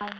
Thank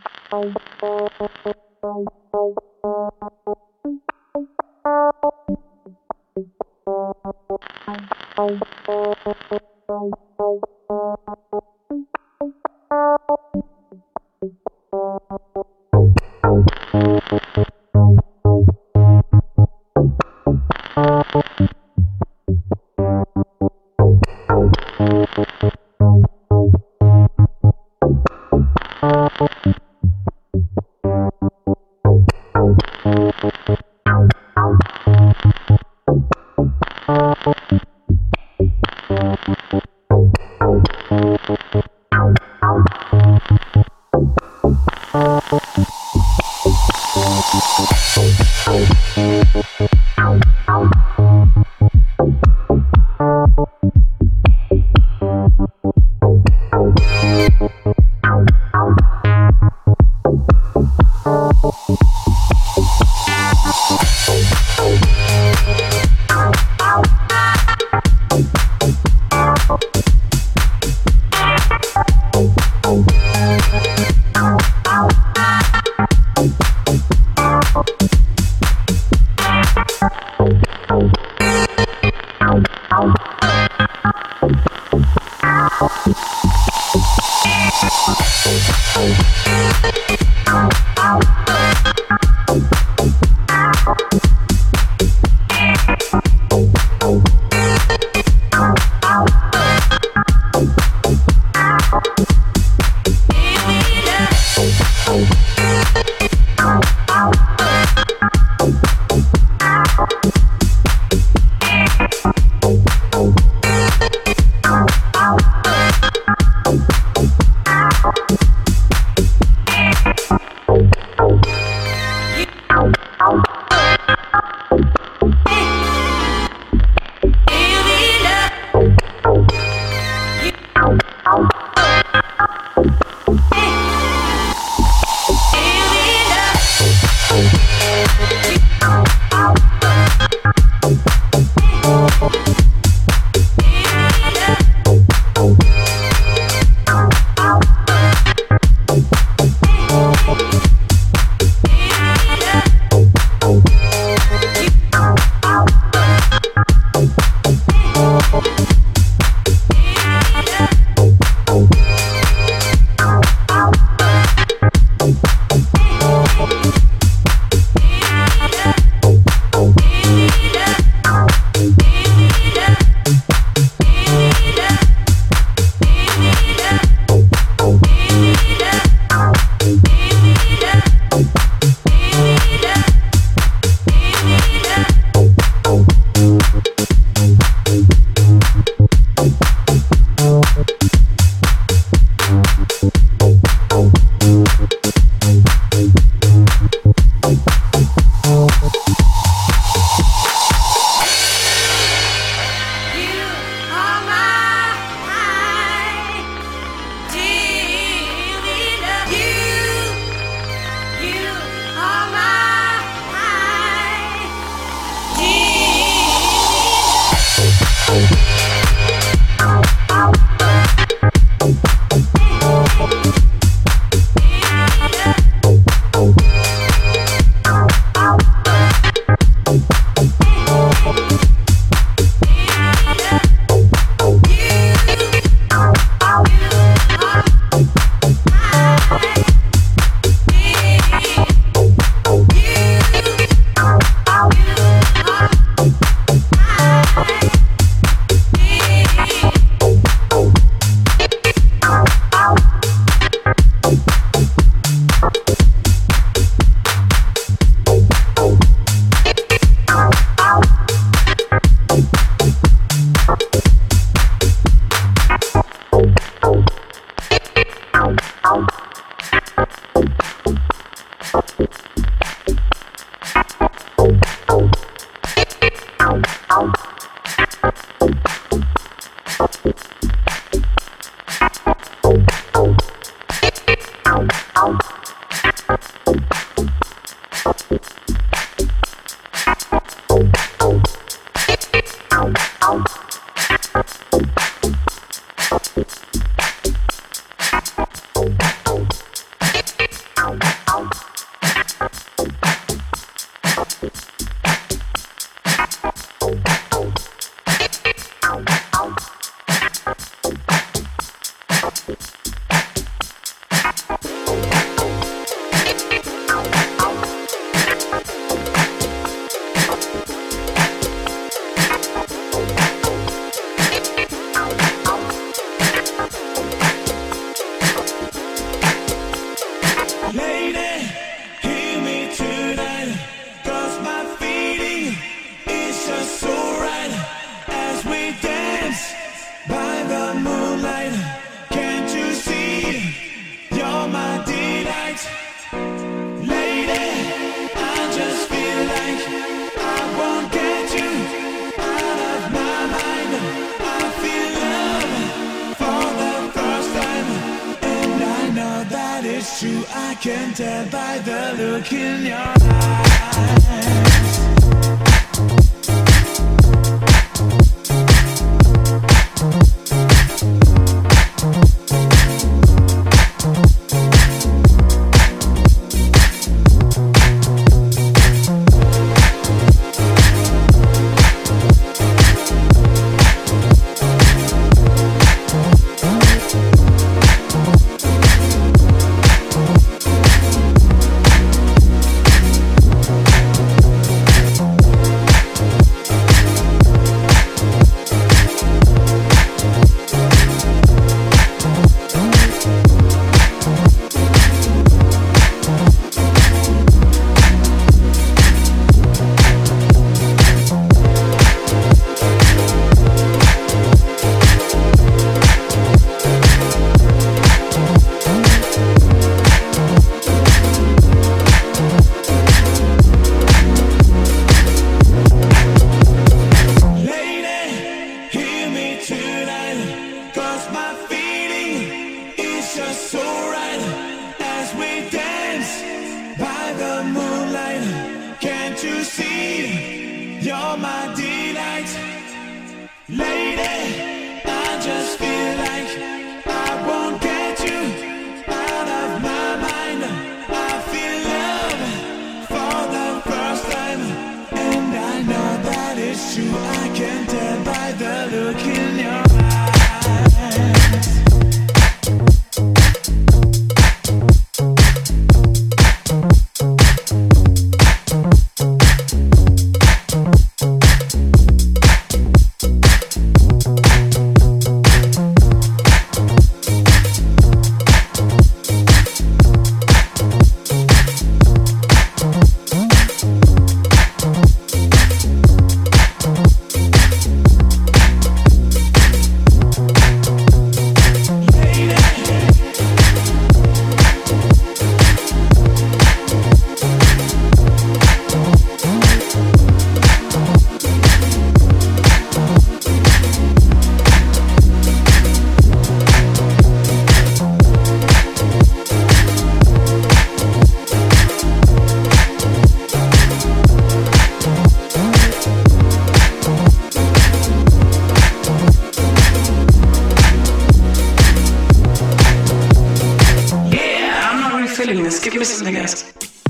This. Give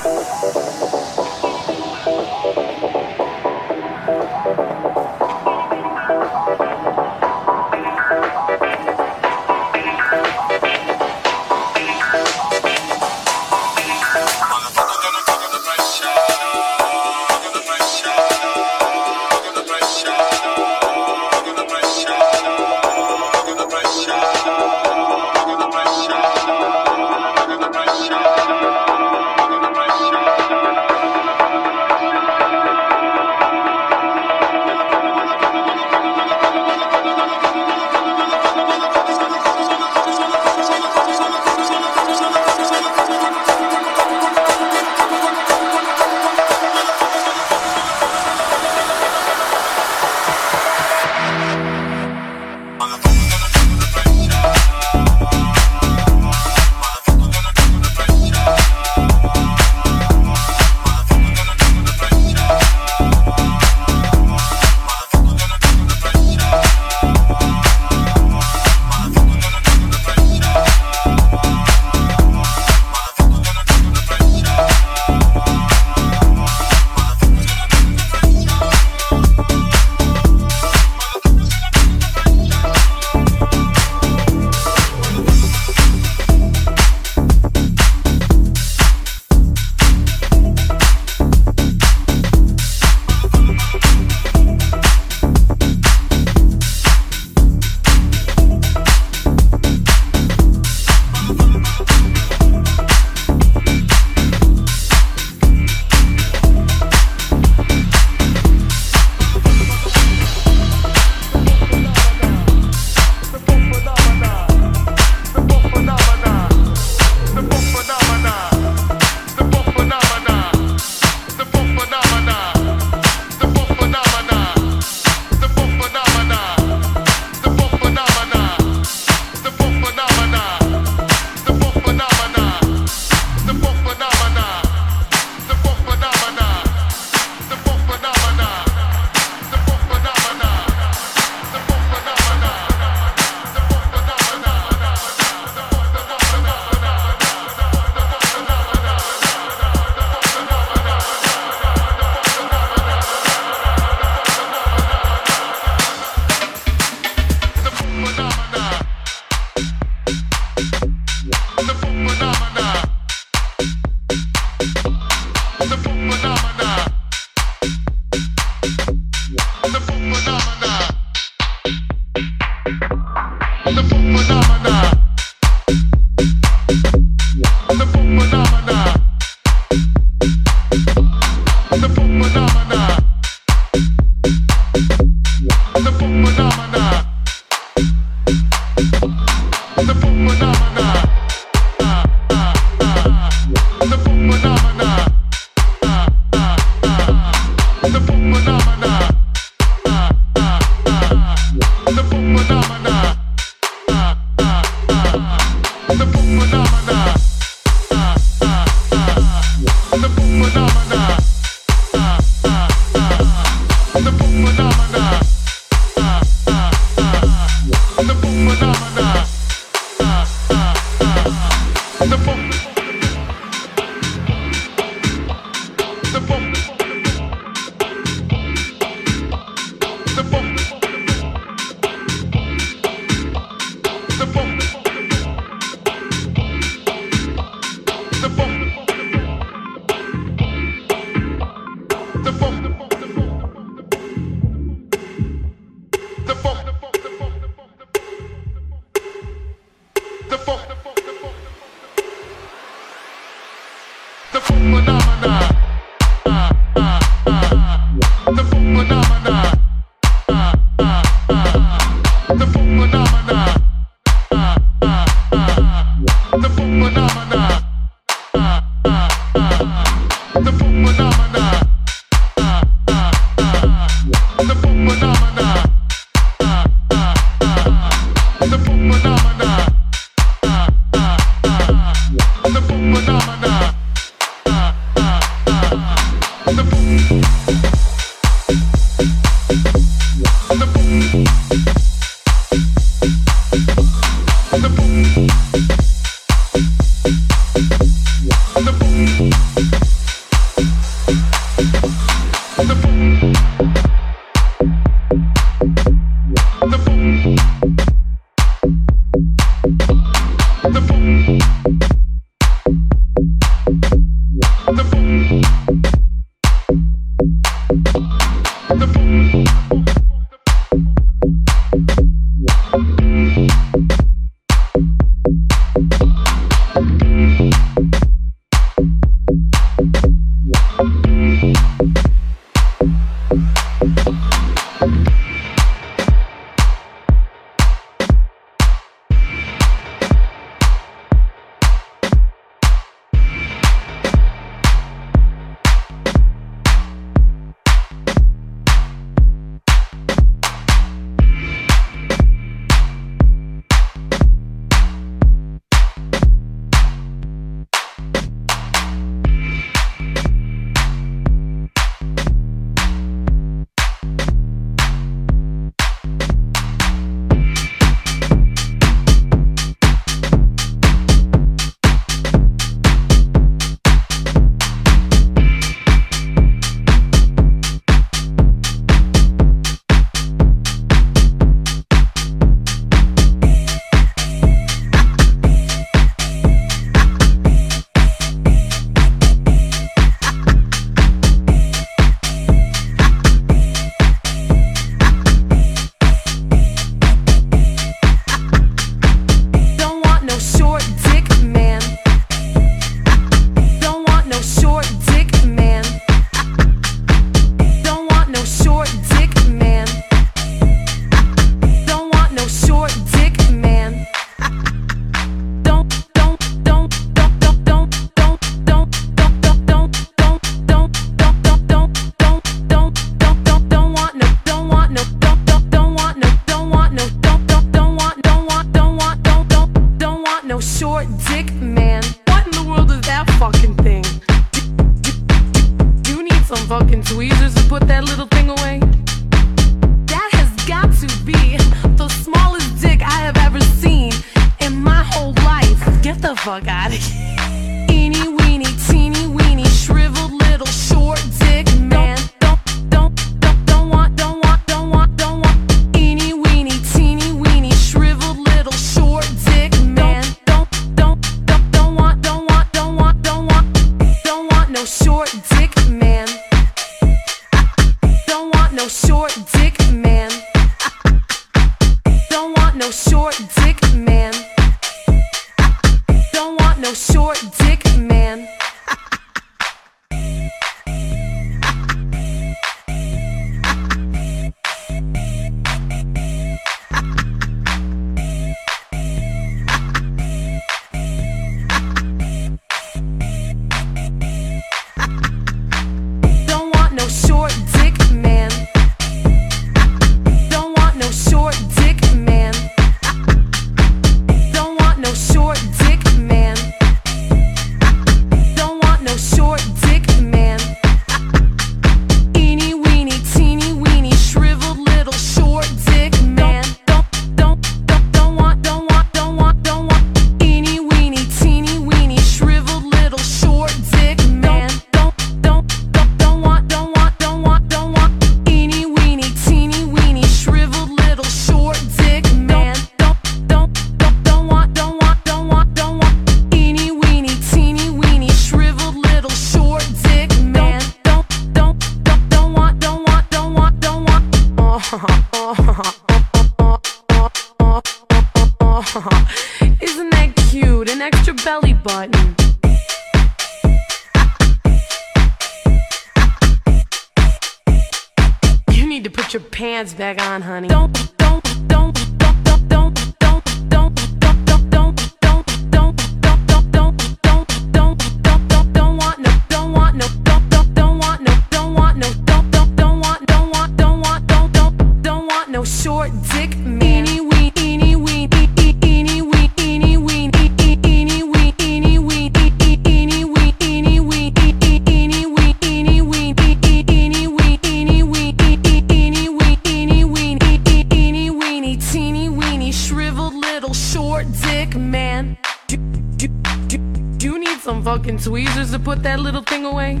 that little thing away?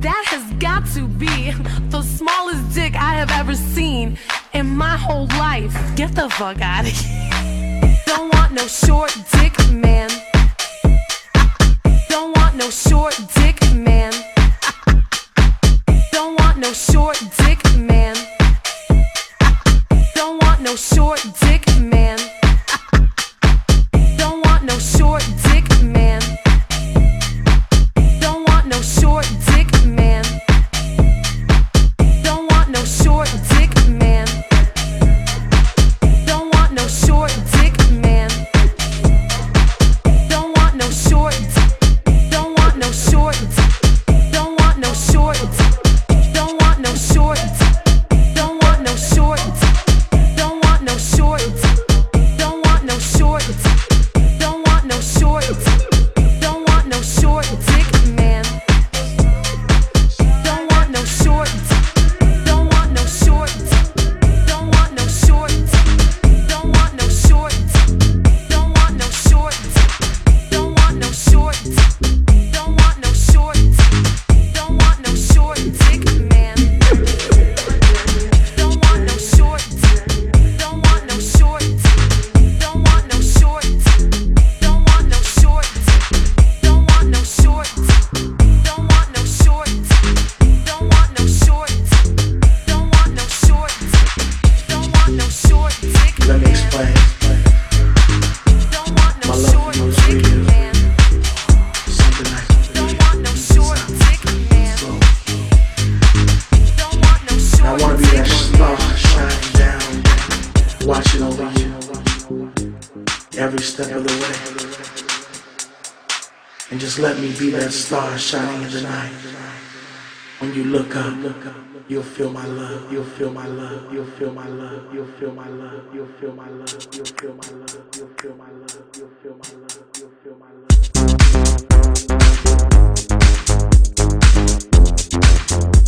That has got to be the smallest dick I have ever seen in my whole life. Get the fuck out of here. Don't want no short dick, man. Don't want no short dick, man. Don't want no short dick, man. Don't want no short dick, man. you'll feel my love, you'll feel my love, you'll feel my love, you'll feel my love, you'll feel my love, you'll feel my love, you'll feel my love, you'll feel my love.